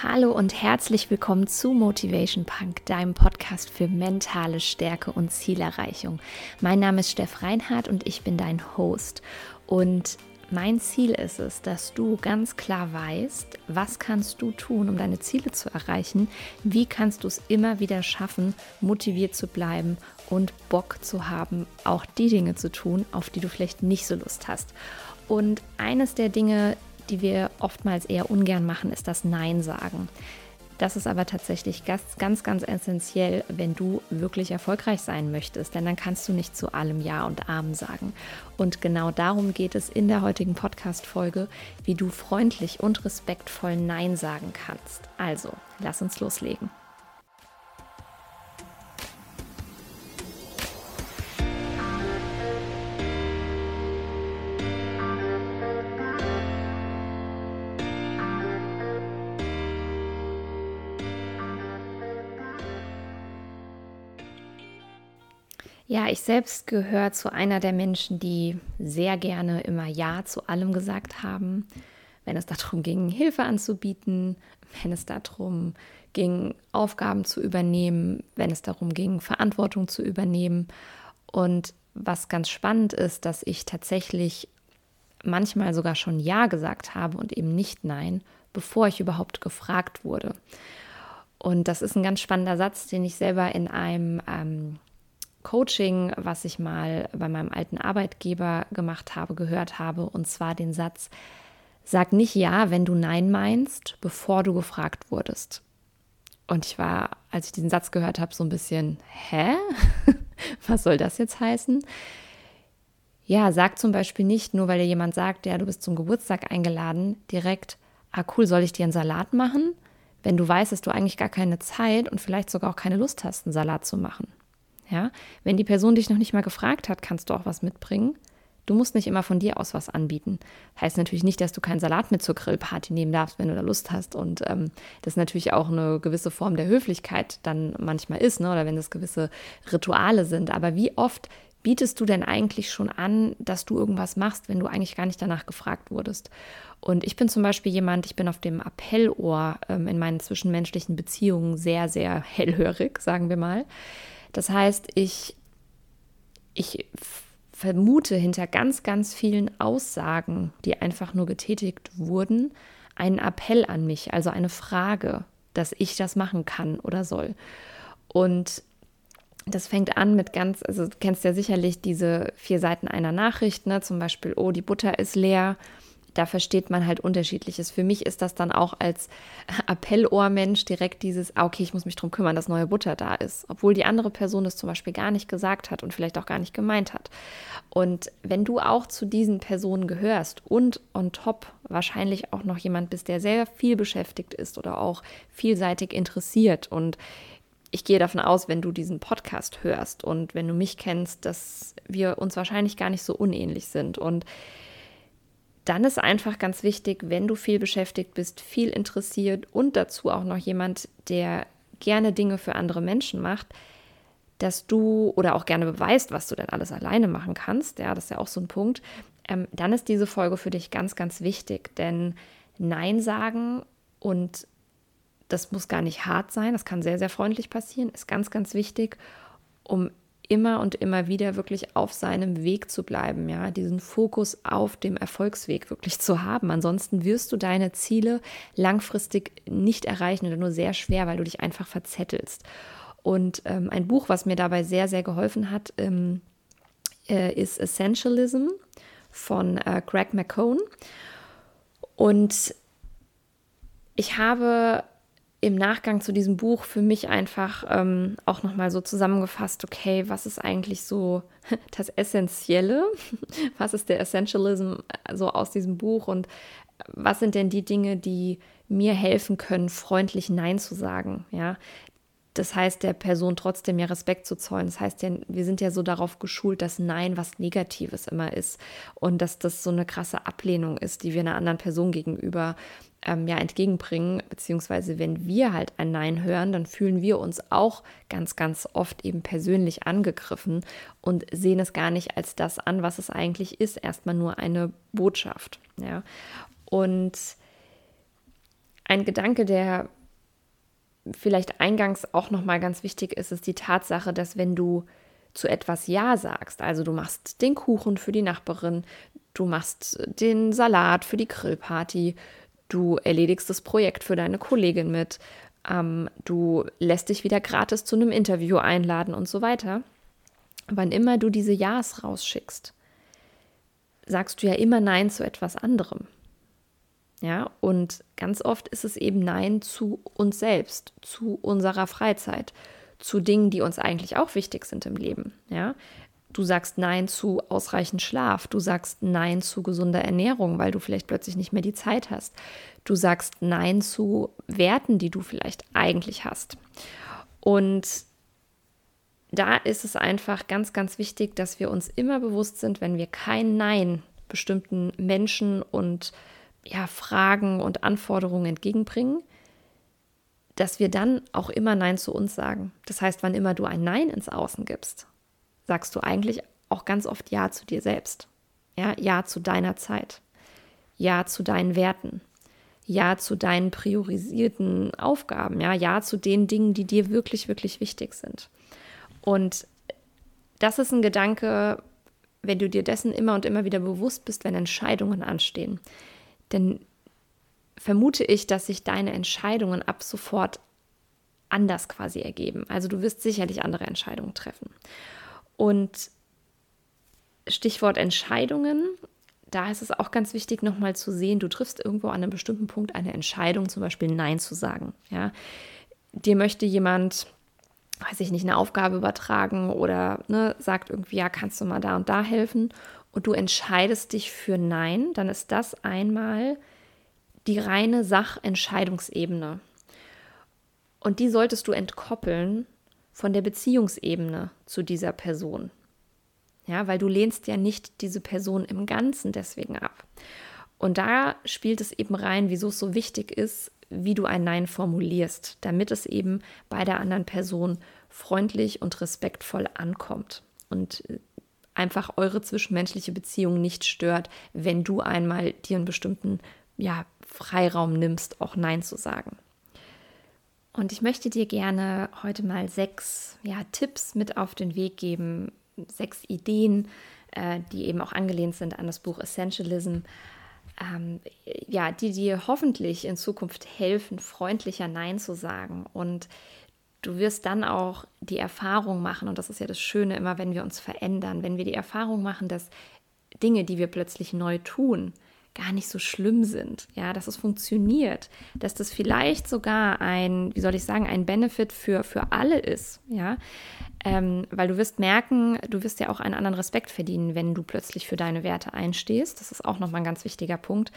Hallo und herzlich willkommen zu Motivation Punk, deinem Podcast für mentale Stärke und Zielerreichung. Mein Name ist Steff Reinhardt und ich bin dein Host. Und mein Ziel ist es, dass du ganz klar weißt, was kannst du tun, um deine Ziele zu erreichen, wie kannst du es immer wieder schaffen, motiviert zu bleiben und Bock zu haben, auch die Dinge zu tun, auf die du vielleicht nicht so Lust hast. Und eines der Dinge, die wir oftmals eher ungern machen, ist das Nein sagen. Das ist aber tatsächlich ganz, ganz, ganz essentiell, wenn du wirklich erfolgreich sein möchtest, denn dann kannst du nicht zu allem Ja und Amen sagen. Und genau darum geht es in der heutigen Podcast-Folge, wie du freundlich und respektvoll Nein sagen kannst. Also, lass uns loslegen. Ja, ich selbst gehöre zu einer der Menschen, die sehr gerne immer Ja zu allem gesagt haben, wenn es darum ging, Hilfe anzubieten, wenn es darum ging, Aufgaben zu übernehmen, wenn es darum ging, Verantwortung zu übernehmen. Und was ganz spannend ist, dass ich tatsächlich manchmal sogar schon Ja gesagt habe und eben nicht Nein, bevor ich überhaupt gefragt wurde. Und das ist ein ganz spannender Satz, den ich selber in einem ähm, Coaching, was ich mal bei meinem alten Arbeitgeber gemacht habe, gehört habe, und zwar den Satz, sag nicht ja, wenn du nein meinst, bevor du gefragt wurdest. Und ich war, als ich diesen Satz gehört habe, so ein bisschen, hä? Was soll das jetzt heißen? Ja, sag zum Beispiel nicht, nur weil dir jemand sagt, ja, du bist zum Geburtstag eingeladen, direkt, ah cool, soll ich dir einen Salat machen? Wenn du weißt, dass du eigentlich gar keine Zeit und vielleicht sogar auch keine Lust hast, einen Salat zu machen. Ja, wenn die Person dich noch nicht mal gefragt hat, kannst du auch was mitbringen. Du musst nicht immer von dir aus was anbieten. Heißt natürlich nicht, dass du keinen Salat mit zur Grillparty nehmen darfst, wenn du da Lust hast. Und ähm, das natürlich auch eine gewisse Form der Höflichkeit dann manchmal ist, ne? oder wenn das gewisse Rituale sind. Aber wie oft bietest du denn eigentlich schon an, dass du irgendwas machst, wenn du eigentlich gar nicht danach gefragt wurdest? Und ich bin zum Beispiel jemand, ich bin auf dem Appellohr ähm, in meinen zwischenmenschlichen Beziehungen sehr, sehr hellhörig, sagen wir mal. Das heißt, ich, ich vermute hinter ganz, ganz vielen Aussagen, die einfach nur getätigt wurden, einen Appell an mich, also eine Frage, dass ich das machen kann oder soll. Und das fängt an mit ganz, also du kennst ja sicherlich diese vier Seiten einer Nachricht, ne? zum Beispiel, oh, die Butter ist leer da versteht man halt unterschiedliches. Für mich ist das dann auch als Appellohrmensch direkt dieses, ah, okay, ich muss mich darum kümmern, dass neue Butter da ist, obwohl die andere Person es zum Beispiel gar nicht gesagt hat und vielleicht auch gar nicht gemeint hat. Und wenn du auch zu diesen Personen gehörst und on top wahrscheinlich auch noch jemand bist, der sehr viel beschäftigt ist oder auch vielseitig interessiert und ich gehe davon aus, wenn du diesen Podcast hörst und wenn du mich kennst, dass wir uns wahrscheinlich gar nicht so unähnlich sind und dann ist einfach ganz wichtig, wenn du viel beschäftigt bist, viel interessiert und dazu auch noch jemand, der gerne Dinge für andere Menschen macht, dass du oder auch gerne beweist, was du denn alles alleine machen kannst, ja, das ist ja auch so ein Punkt, ähm, dann ist diese Folge für dich ganz, ganz wichtig, denn Nein sagen und das muss gar nicht hart sein, das kann sehr, sehr freundlich passieren, ist ganz, ganz wichtig, um immer und immer wieder wirklich auf seinem Weg zu bleiben, ja, diesen Fokus auf dem Erfolgsweg wirklich zu haben. Ansonsten wirst du deine Ziele langfristig nicht erreichen oder nur sehr schwer, weil du dich einfach verzettelst. Und ähm, ein Buch, was mir dabei sehr, sehr geholfen hat, ähm, äh, ist Essentialism von äh, Greg McCone. Und ich habe im Nachgang zu diesem Buch für mich einfach ähm, auch nochmal so zusammengefasst, okay, was ist eigentlich so das Essentielle? Was ist der Essentialism äh, so aus diesem Buch und was sind denn die Dinge, die mir helfen können, freundlich Nein zu sagen? Ja, das heißt, der Person trotzdem ja Respekt zu zollen. Das heißt ja, wir sind ja so darauf geschult, dass Nein was Negatives immer ist und dass das so eine krasse Ablehnung ist, die wir einer anderen Person gegenüber ähm, ja entgegenbringen. Beziehungsweise, wenn wir halt ein Nein hören, dann fühlen wir uns auch ganz, ganz oft eben persönlich angegriffen und sehen es gar nicht als das an, was es eigentlich ist. Erstmal nur eine Botschaft. Ja. Und Ein Gedanke, der vielleicht eingangs auch nochmal ganz wichtig ist, ist die Tatsache, dass wenn du zu etwas Ja sagst, also du machst den Kuchen für die Nachbarin, du machst den Salat für die Grillparty, du erledigst das Projekt für deine Kollegin mit, ähm, du lässt dich wieder gratis zu einem Interview einladen und so weiter. Wann immer du diese Ja's rausschickst, sagst du ja immer Nein zu etwas anderem. Ja, und ganz oft ist es eben Nein zu uns selbst, zu unserer Freizeit, zu Dingen, die uns eigentlich auch wichtig sind im Leben. Ja, du sagst Nein zu ausreichend Schlaf, du sagst Nein zu gesunder Ernährung, weil du vielleicht plötzlich nicht mehr die Zeit hast. Du sagst Nein zu Werten, die du vielleicht eigentlich hast. Und da ist es einfach ganz, ganz wichtig, dass wir uns immer bewusst sind, wenn wir kein Nein bestimmten Menschen und ja, Fragen und Anforderungen entgegenbringen, dass wir dann auch immer Nein zu uns sagen. Das heißt, wann immer du ein Nein ins Außen gibst, sagst du eigentlich auch ganz oft Ja zu dir selbst. Ja, ja zu deiner Zeit. Ja zu deinen Werten. Ja zu deinen priorisierten Aufgaben. Ja, ja zu den Dingen, die dir wirklich, wirklich wichtig sind. Und das ist ein Gedanke, wenn du dir dessen immer und immer wieder bewusst bist, wenn Entscheidungen anstehen. Denn vermute ich, dass sich deine Entscheidungen ab sofort anders quasi ergeben. Also du wirst sicherlich andere Entscheidungen treffen. Und Stichwort Entscheidungen, da ist es auch ganz wichtig, nochmal zu sehen, du triffst irgendwo an einem bestimmten Punkt eine Entscheidung, zum Beispiel Nein zu sagen. Ja? Dir möchte jemand weiß ich nicht, eine Aufgabe übertragen oder ne, sagt irgendwie, ja, kannst du mal da und da helfen und du entscheidest dich für Nein, dann ist das einmal die reine Sachentscheidungsebene. Und die solltest du entkoppeln von der Beziehungsebene zu dieser Person. Ja, weil du lehnst ja nicht diese Person im Ganzen deswegen ab. Und da spielt es eben rein, wieso es so wichtig ist, wie du ein Nein formulierst, damit es eben bei der anderen Person freundlich und respektvoll ankommt und äh, einfach eure zwischenmenschliche Beziehung nicht stört, wenn du einmal dir einen bestimmten ja, Freiraum nimmst, auch Nein zu sagen. Und ich möchte dir gerne heute mal sechs ja, Tipps mit auf den Weg geben, sechs Ideen, äh, die eben auch angelehnt sind an das Buch Essentialism, ähm, ja, die dir hoffentlich in Zukunft helfen, freundlicher Nein zu sagen. Und du wirst dann auch die Erfahrung machen, und das ist ja das Schöne immer, wenn wir uns verändern, wenn wir die Erfahrung machen, dass Dinge, die wir plötzlich neu tun, gar nicht so schlimm sind, ja, dass es funktioniert, dass das vielleicht sogar ein, wie soll ich sagen, ein Benefit für, für alle ist, ja, ähm, weil du wirst merken, du wirst ja auch einen anderen Respekt verdienen, wenn du plötzlich für deine Werte einstehst, das ist auch nochmal ein ganz wichtiger Punkt,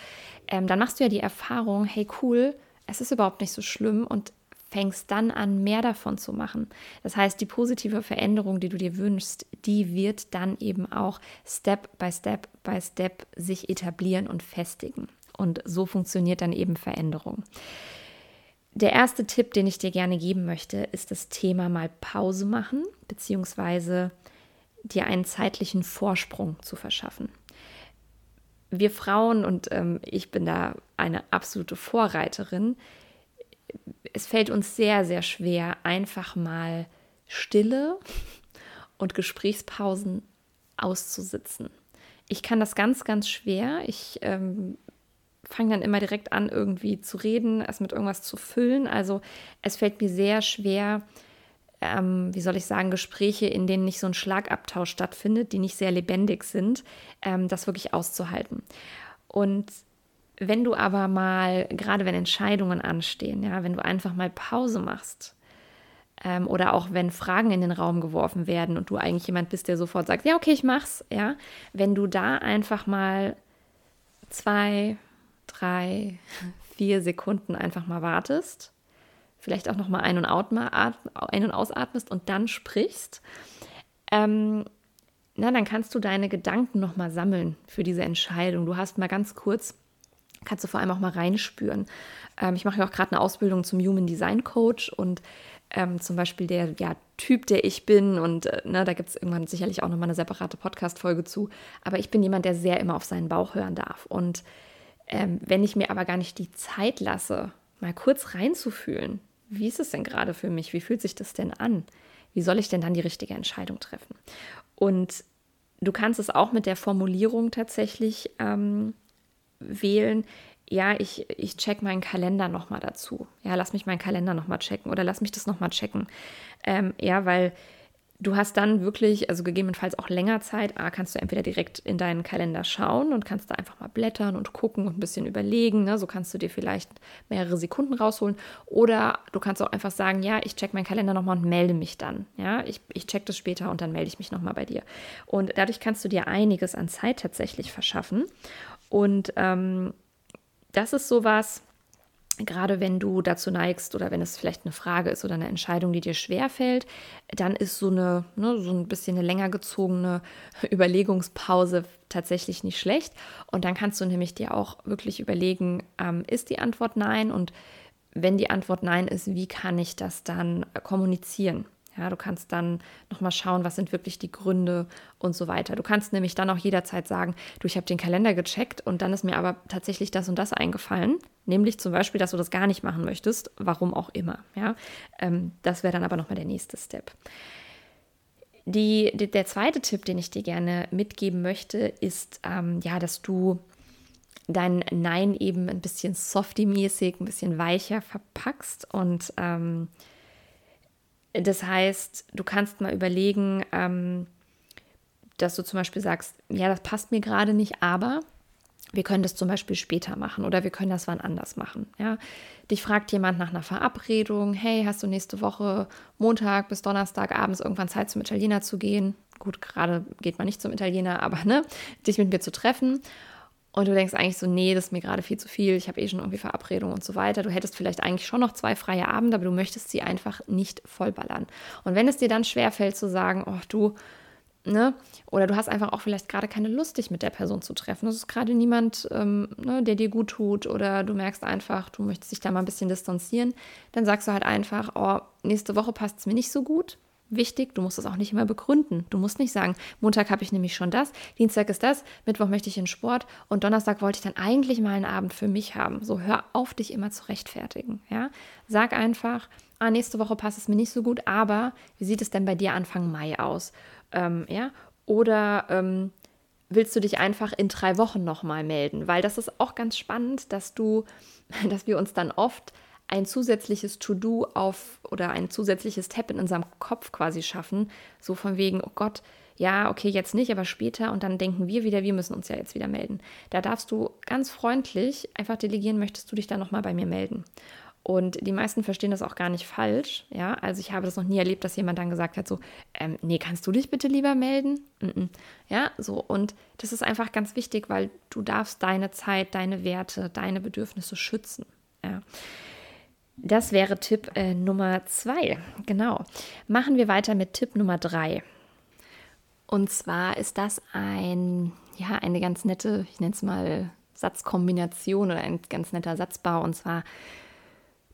ähm, dann machst du ja die Erfahrung, hey cool, es ist überhaupt nicht so schlimm und fängst dann an, mehr davon zu machen. Das heißt, die positive Veränderung, die du dir wünschst, die wird dann eben auch Step by Step by Step sich etablieren und festigen. Und so funktioniert dann eben Veränderung. Der erste Tipp, den ich dir gerne geben möchte, ist das Thema mal Pause machen, beziehungsweise dir einen zeitlichen Vorsprung zu verschaffen. Wir Frauen, und ähm, ich bin da eine absolute Vorreiterin, es fällt uns sehr, sehr schwer, einfach mal Stille und Gesprächspausen auszusitzen. Ich kann das ganz, ganz schwer. Ich ähm, fange dann immer direkt an, irgendwie zu reden, es mit irgendwas zu füllen. Also es fällt mir sehr schwer, ähm, wie soll ich sagen, Gespräche, in denen nicht so ein Schlagabtausch stattfindet, die nicht sehr lebendig sind, ähm, das wirklich auszuhalten. Und wenn du aber mal, gerade wenn Entscheidungen anstehen, ja, wenn du einfach mal Pause machst, ähm, oder auch wenn Fragen in den Raum geworfen werden und du eigentlich jemand bist, der sofort sagt, ja, okay, ich mach's, ja, wenn du da einfach mal zwei, drei, vier Sekunden einfach mal wartest, vielleicht auch noch mal ein und, ein und ausatmest und dann sprichst, ähm, na, dann kannst du deine Gedanken noch mal sammeln für diese Entscheidung. Du hast mal ganz kurz kannst du vor allem auch mal reinspüren. Ähm, ich mache ja auch gerade eine Ausbildung zum Human Design Coach und ähm, zum Beispiel der ja, Typ, der ich bin. Und äh, ne, da gibt es irgendwann sicherlich auch nochmal eine separate Podcast-Folge zu. Aber ich bin jemand, der sehr immer auf seinen Bauch hören darf. Und ähm, wenn ich mir aber gar nicht die Zeit lasse, mal kurz reinzufühlen. Wie ist es denn gerade für mich? Wie fühlt sich das denn an? Wie soll ich denn dann die richtige Entscheidung treffen? Und du kannst es auch mit der Formulierung tatsächlich ähm, wählen. Ja, ich, ich check meinen Kalender nochmal dazu. Ja, lass mich meinen Kalender nochmal checken oder lass mich das nochmal checken. Ähm, ja, weil Du hast dann wirklich, also gegebenenfalls auch länger Zeit, A, kannst du entweder direkt in deinen Kalender schauen und kannst da einfach mal blättern und gucken und ein bisschen überlegen. Ne? So kannst du dir vielleicht mehrere Sekunden rausholen. Oder du kannst auch einfach sagen, ja, ich check meinen Kalender nochmal und melde mich dann. Ja, ich, ich check das später und dann melde ich mich nochmal bei dir. Und dadurch kannst du dir einiges an Zeit tatsächlich verschaffen. Und ähm, das ist sowas, gerade wenn du dazu neigst oder wenn es vielleicht eine Frage ist oder eine Entscheidung, die dir schwer fällt, dann ist so eine ne, so ein bisschen eine länger gezogene Überlegungspause tatsächlich nicht schlecht. Und dann kannst du nämlich dir auch wirklich überlegen, ähm, ist die Antwort nein? Und wenn die Antwort nein ist, wie kann ich das dann kommunizieren? Ja, du kannst dann nochmal schauen, was sind wirklich die Gründe und so weiter. Du kannst nämlich dann auch jederzeit sagen, du, ich habe den Kalender gecheckt und dann ist mir aber tatsächlich das und das eingefallen. Nämlich zum Beispiel, dass du das gar nicht machen möchtest, warum auch immer. Ja, ähm, das wäre dann aber nochmal der nächste Step. Die, die, der zweite Tipp, den ich dir gerne mitgeben möchte, ist, ähm, ja, dass du dein Nein eben ein bisschen softy-mäßig, ein bisschen weicher verpackst und ähm, das heißt, du kannst mal überlegen, ähm, dass du zum Beispiel sagst, ja, das passt mir gerade nicht, aber wir können das zum Beispiel später machen oder wir können das wann anders machen. Ja? Dich fragt jemand nach einer Verabredung, hey, hast du nächste Woche Montag bis Donnerstag abends irgendwann Zeit zum Italiener zu gehen? Gut, gerade geht man nicht zum Italiener, aber ne, dich mit mir zu treffen. Und du denkst eigentlich so, nee, das ist mir gerade viel zu viel, ich habe eh schon irgendwie Verabredungen und so weiter. Du hättest vielleicht eigentlich schon noch zwei freie Abende, aber du möchtest sie einfach nicht vollballern. Und wenn es dir dann schwerfällt zu sagen, oh du, ne, oder du hast einfach auch vielleicht gerade keine Lust, dich mit der Person zu treffen. Das ist gerade niemand, ähm, ne, der dir gut tut, oder du merkst einfach, du möchtest dich da mal ein bisschen distanzieren, dann sagst du halt einfach, oh, nächste Woche passt es mir nicht so gut wichtig, du musst es auch nicht immer begründen. Du musst nicht sagen, Montag habe ich nämlich schon das, Dienstag ist das, Mittwoch möchte ich in Sport und Donnerstag wollte ich dann eigentlich mal einen Abend für mich haben. So hör auf, dich immer zu rechtfertigen. Ja? Sag einfach, ah, nächste Woche passt es mir nicht so gut, aber wie sieht es denn bei dir Anfang Mai aus? Ähm, ja? Oder ähm, willst du dich einfach in drei Wochen nochmal melden? Weil das ist auch ganz spannend, dass du, dass wir uns dann oft ein zusätzliches To-Do auf oder ein zusätzliches Tab in unserem Kopf quasi schaffen. So von wegen, oh Gott, ja, okay, jetzt nicht, aber später. Und dann denken wir wieder, wir müssen uns ja jetzt wieder melden. Da darfst du ganz freundlich einfach delegieren, möchtest du dich dann nochmal bei mir melden. Und die meisten verstehen das auch gar nicht falsch. Ja, also ich habe das noch nie erlebt, dass jemand dann gesagt hat, so, ähm, nee, kannst du dich bitte lieber melden? Mm -mm. Ja, so. Und das ist einfach ganz wichtig, weil du darfst deine Zeit, deine Werte, deine Bedürfnisse schützen. Ja. Das wäre Tipp äh, Nummer zwei. Genau. Machen wir weiter mit Tipp Nummer drei. Und zwar ist das ein, ja, eine ganz nette, ich nenne es mal Satzkombination oder ein ganz netter Satzbau. Und zwar,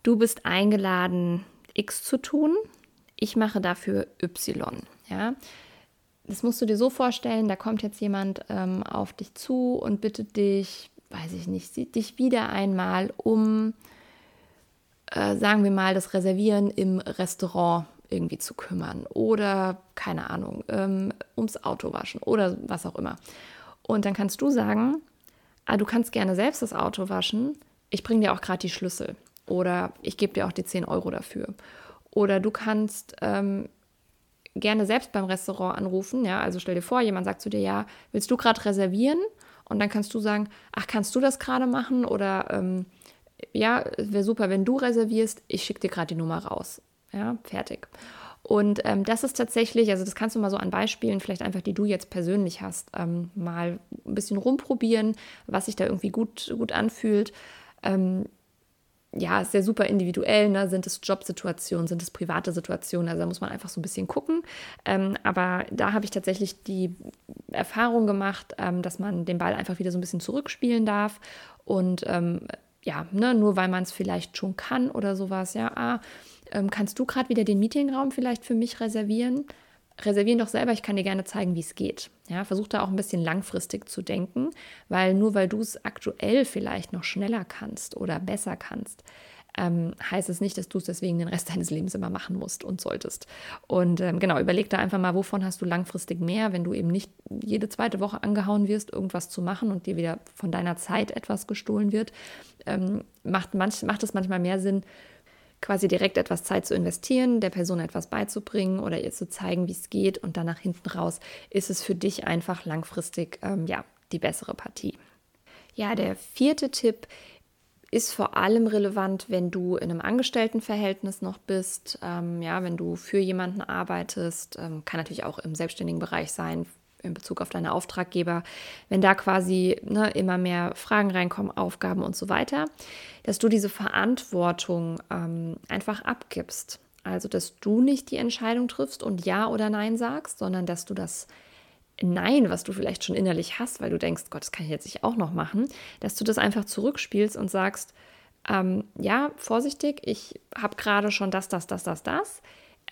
du bist eingeladen, X zu tun. Ich mache dafür Y. Ja. Das musst du dir so vorstellen, da kommt jetzt jemand ähm, auf dich zu und bittet dich, weiß ich nicht, sieht dich wieder einmal um äh, sagen wir mal, das Reservieren im Restaurant irgendwie zu kümmern oder keine Ahnung, ähm, ums Auto waschen oder was auch immer. Und dann kannst du sagen, ah, du kannst gerne selbst das Auto waschen, ich bringe dir auch gerade die Schlüssel oder ich gebe dir auch die 10 Euro dafür. Oder du kannst ähm, gerne selbst beim Restaurant anrufen, ja, also stell dir vor, jemand sagt zu dir, ja, willst du gerade reservieren? Und dann kannst du sagen, ach, kannst du das gerade machen? Oder ähm, ja, wäre super, wenn du reservierst, ich schicke dir gerade die Nummer raus. Ja, fertig. Und ähm, das ist tatsächlich, also das kannst du mal so an Beispielen, vielleicht einfach, die du jetzt persönlich hast, ähm, mal ein bisschen rumprobieren, was sich da irgendwie gut, gut anfühlt. Ähm, ja, ist ja super individuell. Ne? Sind es Jobsituationen, sind es private Situationen? Also da muss man einfach so ein bisschen gucken. Ähm, aber da habe ich tatsächlich die Erfahrung gemacht, ähm, dass man den Ball einfach wieder so ein bisschen zurückspielen darf und ähm, ja, ne, nur weil man es vielleicht schon kann oder sowas, ja, ah, ähm, kannst du gerade wieder den Meetingraum vielleicht für mich reservieren? Reservieren doch selber, ich kann dir gerne zeigen, wie es geht. Ja, versuch da auch ein bisschen langfristig zu denken, weil nur weil du es aktuell vielleicht noch schneller kannst oder besser kannst, ähm, heißt es nicht, dass du es deswegen den Rest deines Lebens immer machen musst und solltest. Und ähm, genau, überleg da einfach mal, wovon hast du langfristig mehr, wenn du eben nicht jede zweite Woche angehauen wirst, irgendwas zu machen und dir wieder von deiner Zeit etwas gestohlen wird. Ähm, macht, manch, macht es manchmal mehr Sinn, quasi direkt etwas Zeit zu investieren, der Person etwas beizubringen oder ihr zu zeigen, wie es geht und dann nach hinten raus ist es für dich einfach langfristig ähm, ja, die bessere Partie. Ja, der vierte Tipp ist vor allem relevant, wenn du in einem Angestelltenverhältnis noch bist, ähm, ja, wenn du für jemanden arbeitest, ähm, kann natürlich auch im selbstständigen Bereich sein, in Bezug auf deine Auftraggeber, wenn da quasi ne, immer mehr Fragen reinkommen, Aufgaben und so weiter, dass du diese Verantwortung ähm, einfach abgibst. Also, dass du nicht die Entscheidung triffst und Ja oder Nein sagst, sondern dass du das Nein, was du vielleicht schon innerlich hast, weil du denkst, Gott, das kann ich jetzt nicht auch noch machen, dass du das einfach zurückspielst und sagst, ähm, ja, vorsichtig, ich habe gerade schon das, das, das, das, das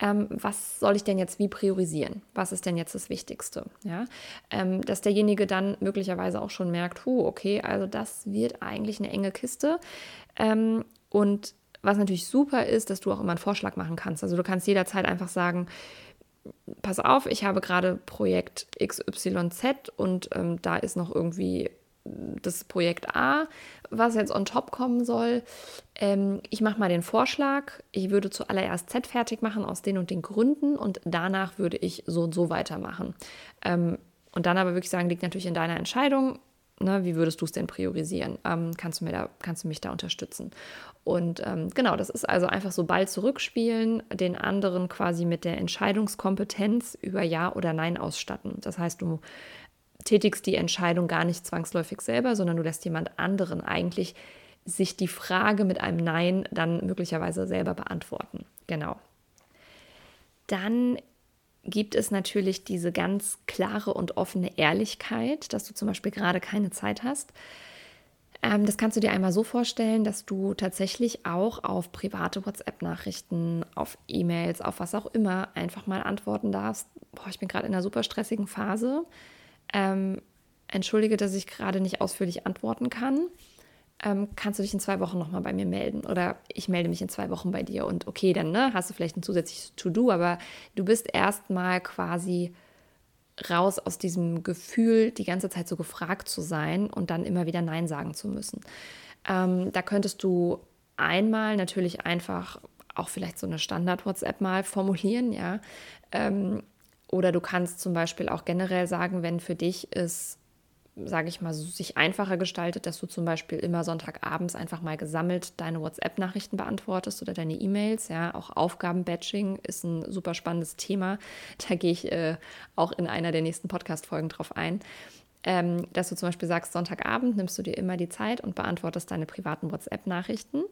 ähm, was soll ich denn jetzt wie priorisieren? Was ist denn jetzt das Wichtigste? Ja? Ähm, dass derjenige dann möglicherweise auch schon merkt, huh, okay, also das wird eigentlich eine enge Kiste. Ähm, und was natürlich super ist, dass du auch immer einen Vorschlag machen kannst. Also du kannst jederzeit einfach sagen, pass auf, ich habe gerade Projekt XYZ und ähm, da ist noch irgendwie das Projekt A, was jetzt on top kommen soll. Ähm, ich mache mal den Vorschlag, ich würde zuallererst Z fertig machen aus den und den Gründen und danach würde ich so und so weitermachen. Ähm, und dann aber wirklich sagen, liegt natürlich in deiner Entscheidung. Ne, wie würdest du es denn priorisieren? Ähm, kannst, du mir da, kannst du mich da unterstützen? Und ähm, genau, das ist also einfach so Ball zurückspielen, den anderen quasi mit der Entscheidungskompetenz über Ja oder Nein ausstatten. Das heißt, du tätigst die Entscheidung gar nicht zwangsläufig selber, sondern du lässt jemand anderen eigentlich sich die Frage mit einem Nein dann möglicherweise selber beantworten. Genau. Dann gibt es natürlich diese ganz klare und offene Ehrlichkeit, dass du zum Beispiel gerade keine Zeit hast. Ähm, das kannst du dir einmal so vorstellen, dass du tatsächlich auch auf private WhatsApp-Nachrichten, auf E-Mails, auf was auch immer einfach mal antworten darfst. Boah, ich bin gerade in einer super stressigen Phase ähm, entschuldige, dass ich gerade nicht ausführlich antworten kann. Ähm, kannst du dich in zwei Wochen nochmal bei mir melden? Oder ich melde mich in zwei Wochen bei dir. Und okay, dann ne, hast du vielleicht ein zusätzliches To-Do, aber du bist erstmal quasi raus aus diesem Gefühl, die ganze Zeit so gefragt zu sein und dann immer wieder Nein sagen zu müssen. Ähm, da könntest du einmal natürlich einfach auch vielleicht so eine Standard-WhatsApp mal formulieren, ja. Ähm, oder du kannst zum Beispiel auch generell sagen, wenn für dich es, sage ich mal, sich einfacher gestaltet, dass du zum Beispiel immer Sonntagabends einfach mal gesammelt deine WhatsApp-Nachrichten beantwortest oder deine E-Mails. Ja, auch Aufgabenbatching ist ein super spannendes Thema. Da gehe ich äh, auch in einer der nächsten Podcast-Folgen drauf ein. Ähm, dass du zum Beispiel sagst, Sonntagabend nimmst du dir immer die Zeit und beantwortest deine privaten WhatsApp-Nachrichten.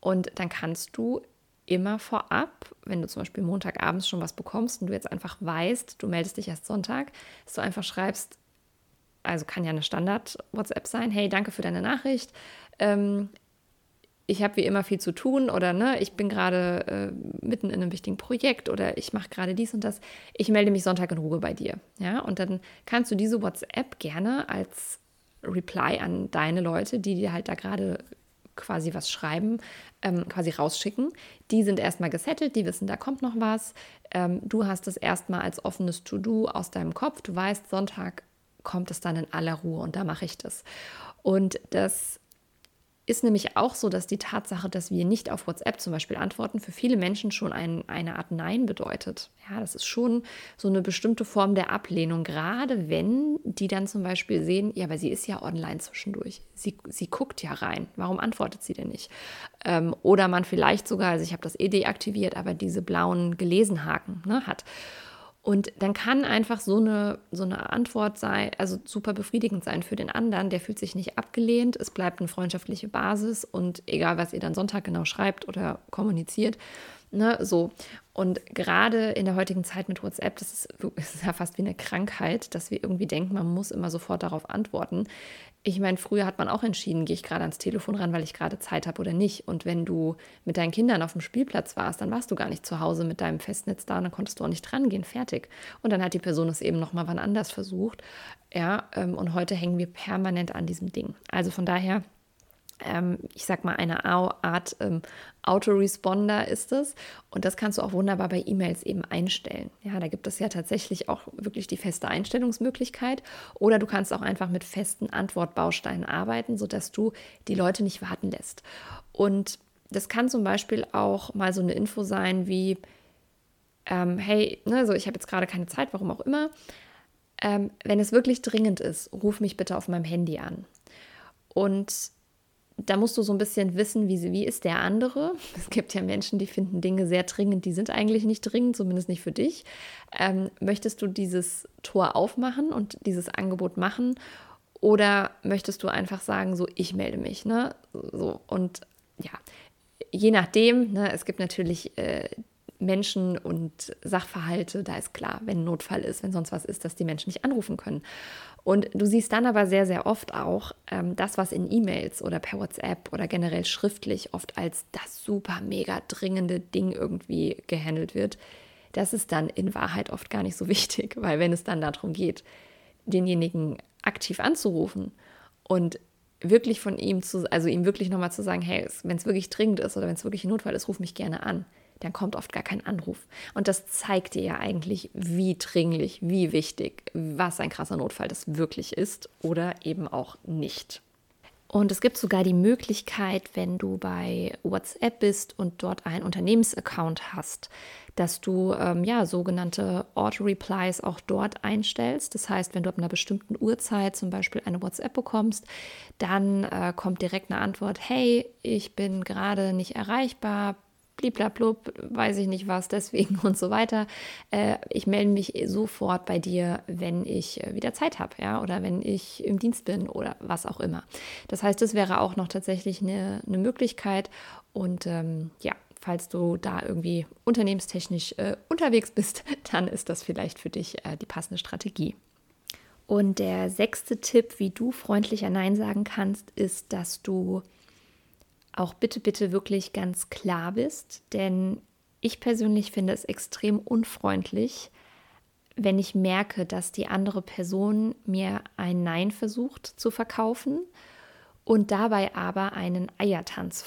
Und dann kannst du immer vorab, wenn du zum Beispiel Montagabends schon was bekommst und du jetzt einfach weißt, du meldest dich erst Sonntag, dass du einfach schreibst, also kann ja eine Standard-WhatsApp sein, hey, danke für deine Nachricht. Ähm, ich habe wie immer viel zu tun oder ne, ich bin gerade äh, mitten in einem wichtigen Projekt oder ich mache gerade dies und das. Ich melde mich Sonntag in Ruhe bei dir. Ja, und dann kannst du diese WhatsApp gerne als Reply an deine Leute, die dir halt da gerade quasi was schreiben, ähm, quasi rausschicken. Die sind erstmal gesettelt, die wissen, da kommt noch was. Ähm, du hast es erstmal als offenes To-Do aus deinem Kopf. Du weißt, Sonntag kommt es dann in aller Ruhe und da mache ich das. Und das ist nämlich auch so, dass die Tatsache, dass wir nicht auf WhatsApp zum Beispiel antworten, für viele Menschen schon ein, eine Art Nein bedeutet. Ja, das ist schon so eine bestimmte Form der Ablehnung, gerade wenn die dann zum Beispiel sehen, ja, aber sie ist ja online zwischendurch. Sie, sie guckt ja rein. Warum antwortet sie denn nicht? Ähm, oder man vielleicht sogar, also ich habe das eh deaktiviert, aber diese blauen Gelesenhaken ne, hat. Und dann kann einfach so eine, so eine Antwort sein, also super befriedigend sein für den anderen. Der fühlt sich nicht abgelehnt, es bleibt eine freundschaftliche Basis und egal, was ihr dann Sonntag genau schreibt oder kommuniziert, ne, so. Und gerade in der heutigen Zeit mit WhatsApp, das ist, das ist ja fast wie eine Krankheit, dass wir irgendwie denken, man muss immer sofort darauf antworten. Ich meine, früher hat man auch entschieden, gehe ich gerade ans Telefon ran, weil ich gerade Zeit habe oder nicht. Und wenn du mit deinen Kindern auf dem Spielplatz warst, dann warst du gar nicht zu Hause mit deinem Festnetz da und dann konntest du auch nicht dran gehen, fertig. Und dann hat die Person es eben nochmal wann anders versucht. Ja, ähm, und heute hängen wir permanent an diesem Ding. Also von daher ähm, ich sag mal, eine Art ähm, Autoresponder ist es. Und das kannst du auch wunderbar bei E-Mails eben einstellen. Ja, da gibt es ja tatsächlich auch wirklich die feste Einstellungsmöglichkeit. Oder du kannst auch einfach mit festen Antwortbausteinen arbeiten, sodass du die Leute nicht warten lässt. Und das kann zum Beispiel auch mal so eine Info sein wie, ähm, hey, ne, so ich habe jetzt gerade keine Zeit, warum auch immer. Ähm, wenn es wirklich dringend ist, ruf mich bitte auf meinem Handy an. Und da musst du so ein bisschen wissen, wie, wie ist der andere. Es gibt ja Menschen, die finden Dinge sehr dringend, die sind eigentlich nicht dringend, zumindest nicht für dich. Ähm, möchtest du dieses Tor aufmachen und dieses Angebot machen? Oder möchtest du einfach sagen, so, ich melde mich, ne? So, und ja, je nachdem, ne, es gibt natürlich äh, Menschen und Sachverhalte, da ist klar, wenn ein Notfall ist, wenn sonst was ist, dass die Menschen nicht anrufen können. Und du siehst dann aber sehr, sehr oft auch ähm, das, was in E-Mails oder per WhatsApp oder generell schriftlich oft als das super mega dringende Ding irgendwie gehandelt wird. Das ist dann in Wahrheit oft gar nicht so wichtig, weil wenn es dann darum geht, denjenigen aktiv anzurufen und wirklich von ihm zu, also ihm wirklich nochmal zu sagen, hey, wenn es wirklich dringend ist oder wenn es wirklich ein Notfall ist, ruf mich gerne an dann kommt oft gar kein Anruf. Und das zeigt dir ja eigentlich, wie dringlich, wie wichtig, was ein krasser Notfall das wirklich ist oder eben auch nicht. Und es gibt sogar die Möglichkeit, wenn du bei WhatsApp bist und dort einen Unternehmensaccount hast, dass du ähm, ja sogenannte Auto-Replies auch dort einstellst. Das heißt, wenn du ab einer bestimmten Uhrzeit zum Beispiel eine WhatsApp bekommst, dann äh, kommt direkt eine Antwort: Hey, ich bin gerade nicht erreichbar bliblablub, weiß ich nicht was, deswegen und so weiter. Äh, ich melde mich sofort bei dir, wenn ich äh, wieder Zeit habe, ja, oder wenn ich im Dienst bin oder was auch immer. Das heißt, das wäre auch noch tatsächlich eine, eine Möglichkeit. Und ähm, ja, falls du da irgendwie unternehmenstechnisch äh, unterwegs bist, dann ist das vielleicht für dich äh, die passende Strategie. Und der sechste Tipp, wie du freundlicher Nein sagen kannst, ist, dass du auch bitte, bitte wirklich ganz klar bist, denn ich persönlich finde es extrem unfreundlich, wenn ich merke, dass die andere Person mir ein Nein versucht zu verkaufen und dabei aber einen Eiertanz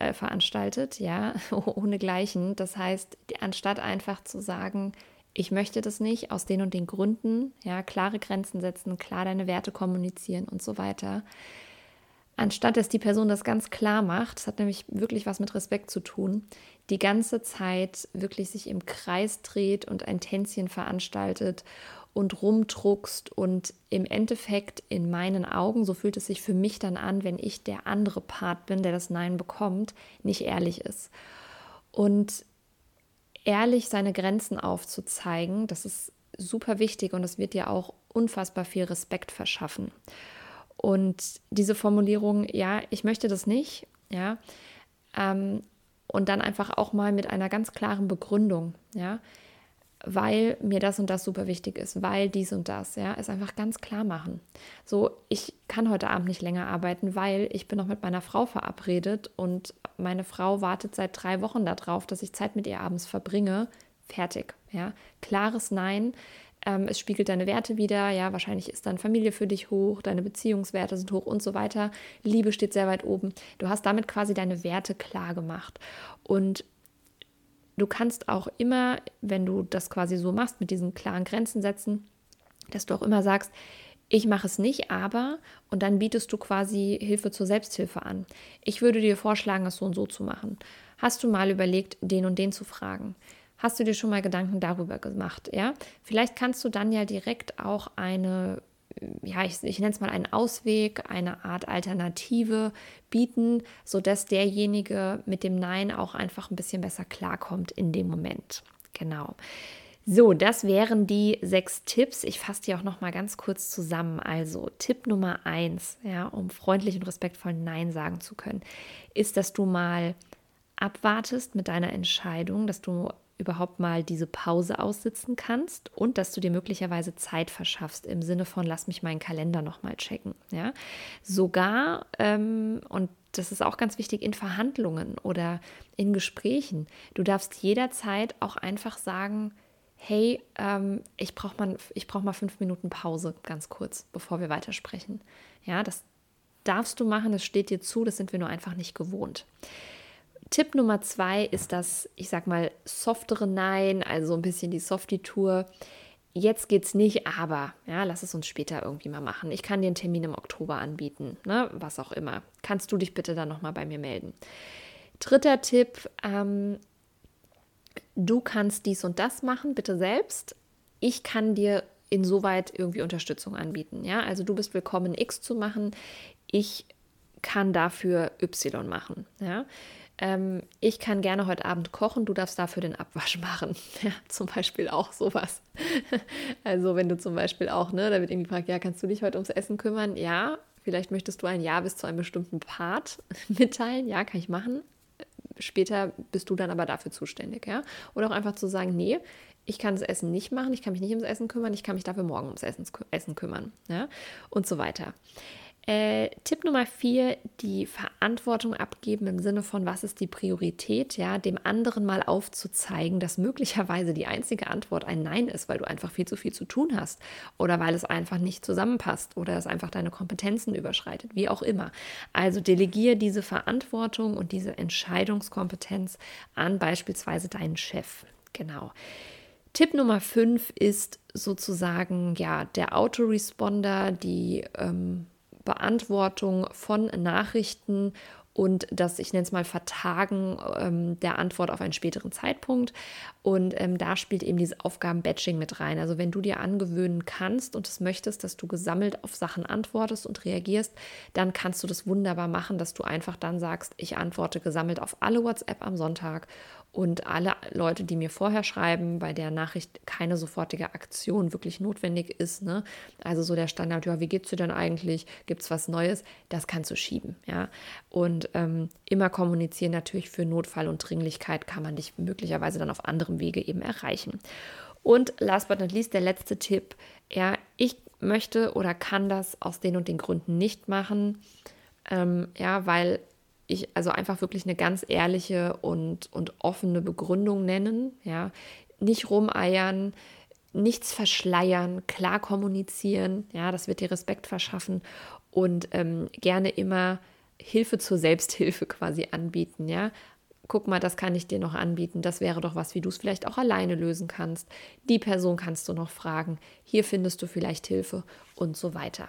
äh, veranstaltet, ja, ohne Gleichen. Das heißt, anstatt einfach zu sagen, ich möchte das nicht aus den und den Gründen, ja, klare Grenzen setzen, klar deine Werte kommunizieren und so weiter, anstatt dass die Person das ganz klar macht, das hat nämlich wirklich was mit Respekt zu tun, die ganze Zeit wirklich sich im Kreis dreht und ein Tänzchen veranstaltet und rumdruckst und im Endeffekt in meinen Augen, so fühlt es sich für mich dann an, wenn ich der andere Part bin, der das Nein bekommt, nicht ehrlich ist. Und ehrlich seine Grenzen aufzuzeigen, das ist super wichtig und das wird dir auch unfassbar viel Respekt verschaffen. Und diese Formulierung, ja, ich möchte das nicht, ja, ähm, und dann einfach auch mal mit einer ganz klaren Begründung, ja, weil mir das und das super wichtig ist, weil dies und das, ja, es einfach ganz klar machen. So, ich kann heute Abend nicht länger arbeiten, weil ich bin noch mit meiner Frau verabredet und meine Frau wartet seit drei Wochen darauf, dass ich Zeit mit ihr abends verbringe. Fertig, ja. Klares Nein ähm, es spiegelt deine Werte wieder. Ja, wahrscheinlich ist dann Familie für dich hoch, deine Beziehungswerte sind hoch und so weiter. Liebe steht sehr weit oben. Du hast damit quasi deine Werte klar gemacht. Und du kannst auch immer, wenn du das quasi so machst, mit diesen klaren Grenzen setzen, dass du auch immer sagst, ich mache es nicht, aber und dann bietest du quasi Hilfe zur Selbsthilfe an. Ich würde dir vorschlagen, es so und so zu machen. Hast du mal überlegt, den und den zu fragen? Hast du dir schon mal Gedanken darüber gemacht? Ja, vielleicht kannst du dann ja direkt auch eine, ja, ich, ich nenne es mal einen Ausweg, eine Art Alternative bieten, sodass derjenige mit dem Nein auch einfach ein bisschen besser klarkommt in dem Moment. Genau. So, das wären die sechs Tipps. Ich fasse die auch noch mal ganz kurz zusammen. Also Tipp Nummer eins, ja, um freundlich und respektvoll Nein sagen zu können, ist, dass du mal abwartest mit deiner Entscheidung, dass du überhaupt mal diese Pause aussitzen kannst und dass du dir möglicherweise Zeit verschaffst im Sinne von lass mich meinen Kalender noch mal checken. Ja, sogar ähm, und das ist auch ganz wichtig in Verhandlungen oder in Gesprächen. Du darfst jederzeit auch einfach sagen, hey, ähm, ich brauche mal, ich brauch mal fünf Minuten Pause, ganz kurz, bevor wir weitersprechen. Ja, das darfst du machen, das steht dir zu, das sind wir nur einfach nicht gewohnt. Tipp Nummer zwei ist das, ich sag mal, softere Nein, also ein bisschen die Softie-Tour. Jetzt geht's nicht, aber ja, lass es uns später irgendwie mal machen. Ich kann dir einen Termin im Oktober anbieten, ne? was auch immer. Kannst du dich bitte dann nochmal bei mir melden. Dritter Tipp, ähm, du kannst dies und das machen, bitte selbst. Ich kann dir insoweit irgendwie Unterstützung anbieten. Ja, also du bist willkommen, X zu machen. Ich kann dafür Y machen. Ja, ähm, ich kann gerne heute Abend kochen, du darfst dafür den Abwasch machen. Ja, zum Beispiel auch sowas. also wenn du zum Beispiel auch, ne, da wird irgendwie gefragt, ja, kannst du dich heute ums Essen kümmern? Ja, vielleicht möchtest du ein Ja bis zu einem bestimmten Part mitteilen. Ja, kann ich machen. Später bist du dann aber dafür zuständig, ja. Oder auch einfach zu sagen, nee, ich kann das Essen nicht machen, ich kann mich nicht ums Essen kümmern, ich kann mich dafür morgen ums Essen, Essen kümmern, ja. Und so weiter. Äh, Tipp Nummer vier, die Verantwortung abgeben im Sinne von, was ist die Priorität, ja, dem anderen mal aufzuzeigen, dass möglicherweise die einzige Antwort ein Nein ist, weil du einfach viel zu viel zu tun hast oder weil es einfach nicht zusammenpasst oder es einfach deine Kompetenzen überschreitet, wie auch immer. Also delegiere diese Verantwortung und diese Entscheidungskompetenz an beispielsweise deinen Chef. Genau. Tipp Nummer fünf ist sozusagen ja der Autoresponder, die ähm, Beantwortung von Nachrichten und das, ich nenne es mal, Vertagen ähm, der Antwort auf einen späteren Zeitpunkt. Und ähm, da spielt eben dieses Aufgaben-Batching mit rein. Also wenn du dir angewöhnen kannst und es möchtest, dass du gesammelt auf Sachen antwortest und reagierst, dann kannst du das wunderbar machen, dass du einfach dann sagst, ich antworte gesammelt auf alle WhatsApp am Sonntag und alle Leute, die mir vorher schreiben, bei der Nachricht keine sofortige Aktion wirklich notwendig ist, ne? also so der Standard, ja, wie geht's dir denn eigentlich? Gibt es was Neues? Das kannst du schieben, ja. Und ähm, immer kommunizieren natürlich für Notfall und Dringlichkeit kann man dich möglicherweise dann auf anderem Wege eben erreichen. Und last but not least, der letzte Tipp, ja, ich möchte oder kann das aus den und den Gründen nicht machen, ähm, ja, weil ich also einfach wirklich eine ganz ehrliche und, und offene Begründung nennen, ja, nicht rumeiern, nichts verschleiern, klar kommunizieren, ja, das wird dir Respekt verschaffen und ähm, gerne immer Hilfe zur Selbsthilfe quasi anbieten, ja. Guck mal, das kann ich dir noch anbieten. Das wäre doch was, wie du es vielleicht auch alleine lösen kannst. Die Person kannst du noch fragen. Hier findest du vielleicht Hilfe und so weiter.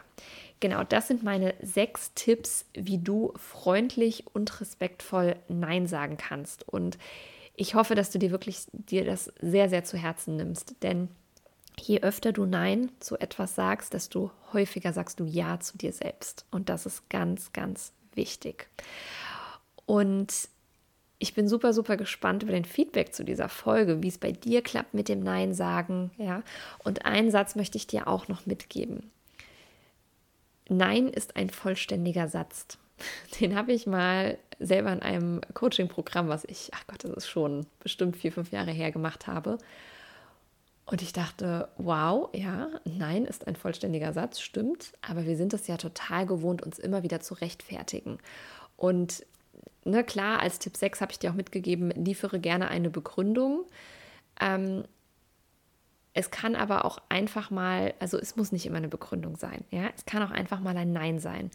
Genau, das sind meine sechs Tipps, wie du freundlich und respektvoll Nein sagen kannst. Und ich hoffe, dass du dir wirklich dir das sehr, sehr zu Herzen nimmst. Denn je öfter du Nein zu etwas sagst, desto häufiger sagst du Ja zu dir selbst. Und das ist ganz, ganz wichtig. Und ich bin super, super gespannt über den Feedback zu dieser Folge, wie es bei dir klappt mit dem Nein sagen. Ja? Und einen Satz möchte ich dir auch noch mitgeben. Nein ist ein vollständiger Satz. Den habe ich mal selber in einem Coaching-Programm, was ich, ach Gott, das ist schon bestimmt vier, fünf Jahre her gemacht habe. Und ich dachte, wow, ja, nein ist ein vollständiger Satz, stimmt, aber wir sind es ja total gewohnt, uns immer wieder zu rechtfertigen. Und ne, klar, als Tipp 6 habe ich dir auch mitgegeben, liefere gerne eine Begründung. Ähm, es kann aber auch einfach mal, also es muss nicht immer eine Begründung sein, ja, es kann auch einfach mal ein Nein sein.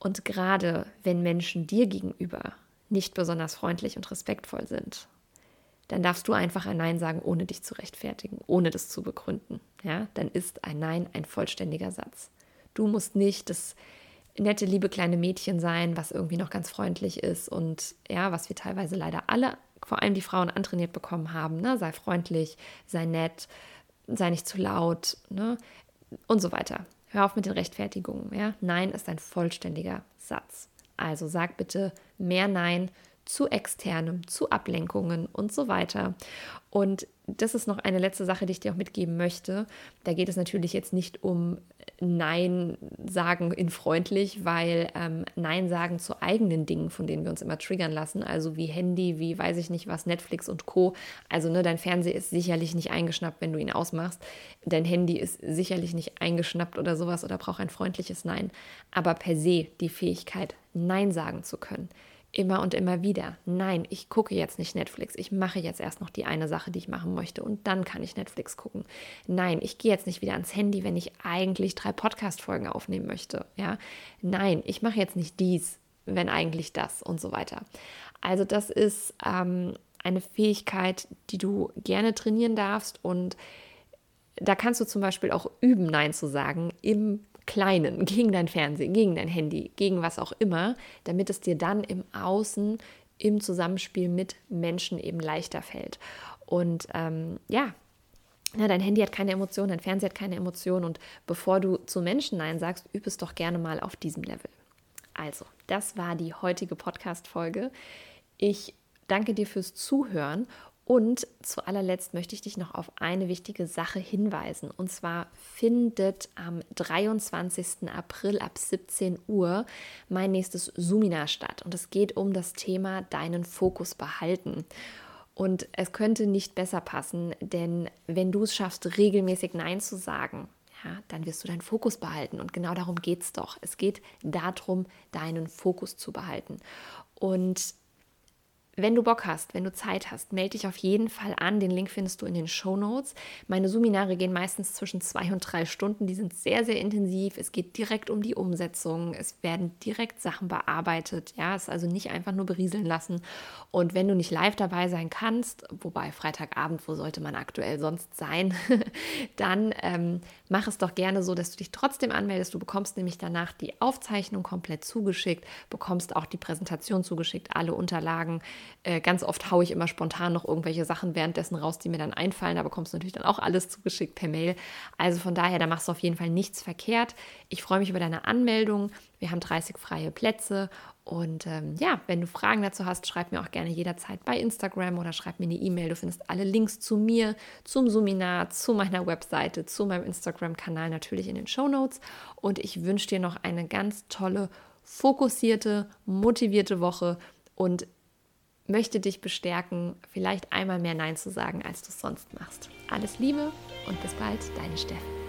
Und gerade wenn Menschen dir gegenüber nicht besonders freundlich und respektvoll sind, dann darfst du einfach ein Nein sagen, ohne dich zu rechtfertigen, ohne das zu begründen. Ja, dann ist ein Nein ein vollständiger Satz. Du musst nicht das nette, liebe kleine Mädchen sein, was irgendwie noch ganz freundlich ist und ja, was wir teilweise leider alle, vor allem die Frauen, antrainiert bekommen haben. Ne? Sei freundlich, sei nett, sei nicht zu laut ne? und so weiter. Hör auf mit den Rechtfertigungen. Ja? Nein ist ein vollständiger Satz. Also sag bitte mehr Nein zu externem, zu Ablenkungen und so weiter. Und das ist noch eine letzte Sache, die ich dir auch mitgeben möchte. Da geht es natürlich jetzt nicht um Nein sagen in freundlich, weil ähm, Nein sagen zu eigenen Dingen, von denen wir uns immer triggern lassen, also wie Handy, wie weiß ich nicht was, Netflix und Co. Also ne, dein Fernseher ist sicherlich nicht eingeschnappt, wenn du ihn ausmachst. Dein Handy ist sicherlich nicht eingeschnappt oder sowas oder braucht ein freundliches Nein. Aber per se die Fähigkeit, Nein sagen zu können, immer und immer wieder. Nein, ich gucke jetzt nicht Netflix. Ich mache jetzt erst noch die eine Sache, die ich machen möchte und dann kann ich Netflix gucken. Nein, ich gehe jetzt nicht wieder ans Handy, wenn ich eigentlich drei Podcast-Folgen aufnehmen möchte. Ja, nein, ich mache jetzt nicht dies, wenn eigentlich das und so weiter. Also das ist ähm, eine Fähigkeit, die du gerne trainieren darfst und da kannst du zum Beispiel auch üben, Nein zu sagen im Kleinen, gegen dein Fernsehen, gegen dein Handy, gegen was auch immer, damit es dir dann im Außen, im Zusammenspiel mit Menschen eben leichter fällt. Und ähm, ja, ja, dein Handy hat keine Emotionen, dein Fernseher hat keine Emotionen und bevor du zu Menschen Nein sagst, übe es doch gerne mal auf diesem Level. Also, das war die heutige Podcast-Folge. Ich danke dir fürs Zuhören und zu allerletzt möchte ich dich noch auf eine wichtige Sache hinweisen. Und zwar findet am 23. April ab 17 Uhr mein nächstes Suminar statt. Und es geht um das Thema deinen Fokus behalten. Und es könnte nicht besser passen, denn wenn du es schaffst, regelmäßig Nein zu sagen, ja, dann wirst du deinen Fokus behalten. Und genau darum geht es doch. Es geht darum, deinen Fokus zu behalten. Und wenn du Bock hast, wenn du Zeit hast, melde dich auf jeden Fall an. Den Link findest du in den Show Notes. Meine Seminare gehen meistens zwischen zwei und drei Stunden. Die sind sehr, sehr intensiv. Es geht direkt um die Umsetzung. Es werden direkt Sachen bearbeitet. Ja, es ist also nicht einfach nur berieseln lassen. Und wenn du nicht live dabei sein kannst, wobei Freitagabend, wo sollte man aktuell sonst sein, dann ähm, mach es doch gerne so, dass du dich trotzdem anmeldest. Du bekommst nämlich danach die Aufzeichnung komplett zugeschickt, bekommst auch die Präsentation zugeschickt, alle Unterlagen. Äh, ganz oft haue ich immer spontan noch irgendwelche Sachen währenddessen raus, die mir dann einfallen. Da bekommst du natürlich dann auch alles zugeschickt per Mail. Also von daher, da machst du auf jeden Fall nichts verkehrt. Ich freue mich über deine Anmeldung. Wir haben 30 freie Plätze. Und ähm, ja, wenn du Fragen dazu hast, schreib mir auch gerne jederzeit bei Instagram oder schreib mir eine E-Mail. Du findest alle Links zu mir, zum Seminar, zu meiner Webseite, zu meinem Instagram-Kanal natürlich in den Show Notes. Und ich wünsche dir noch eine ganz tolle, fokussierte, motivierte Woche und möchte dich bestärken, vielleicht einmal mehr Nein zu sagen, als du es sonst machst. Alles Liebe und bis bald, deine Steffen.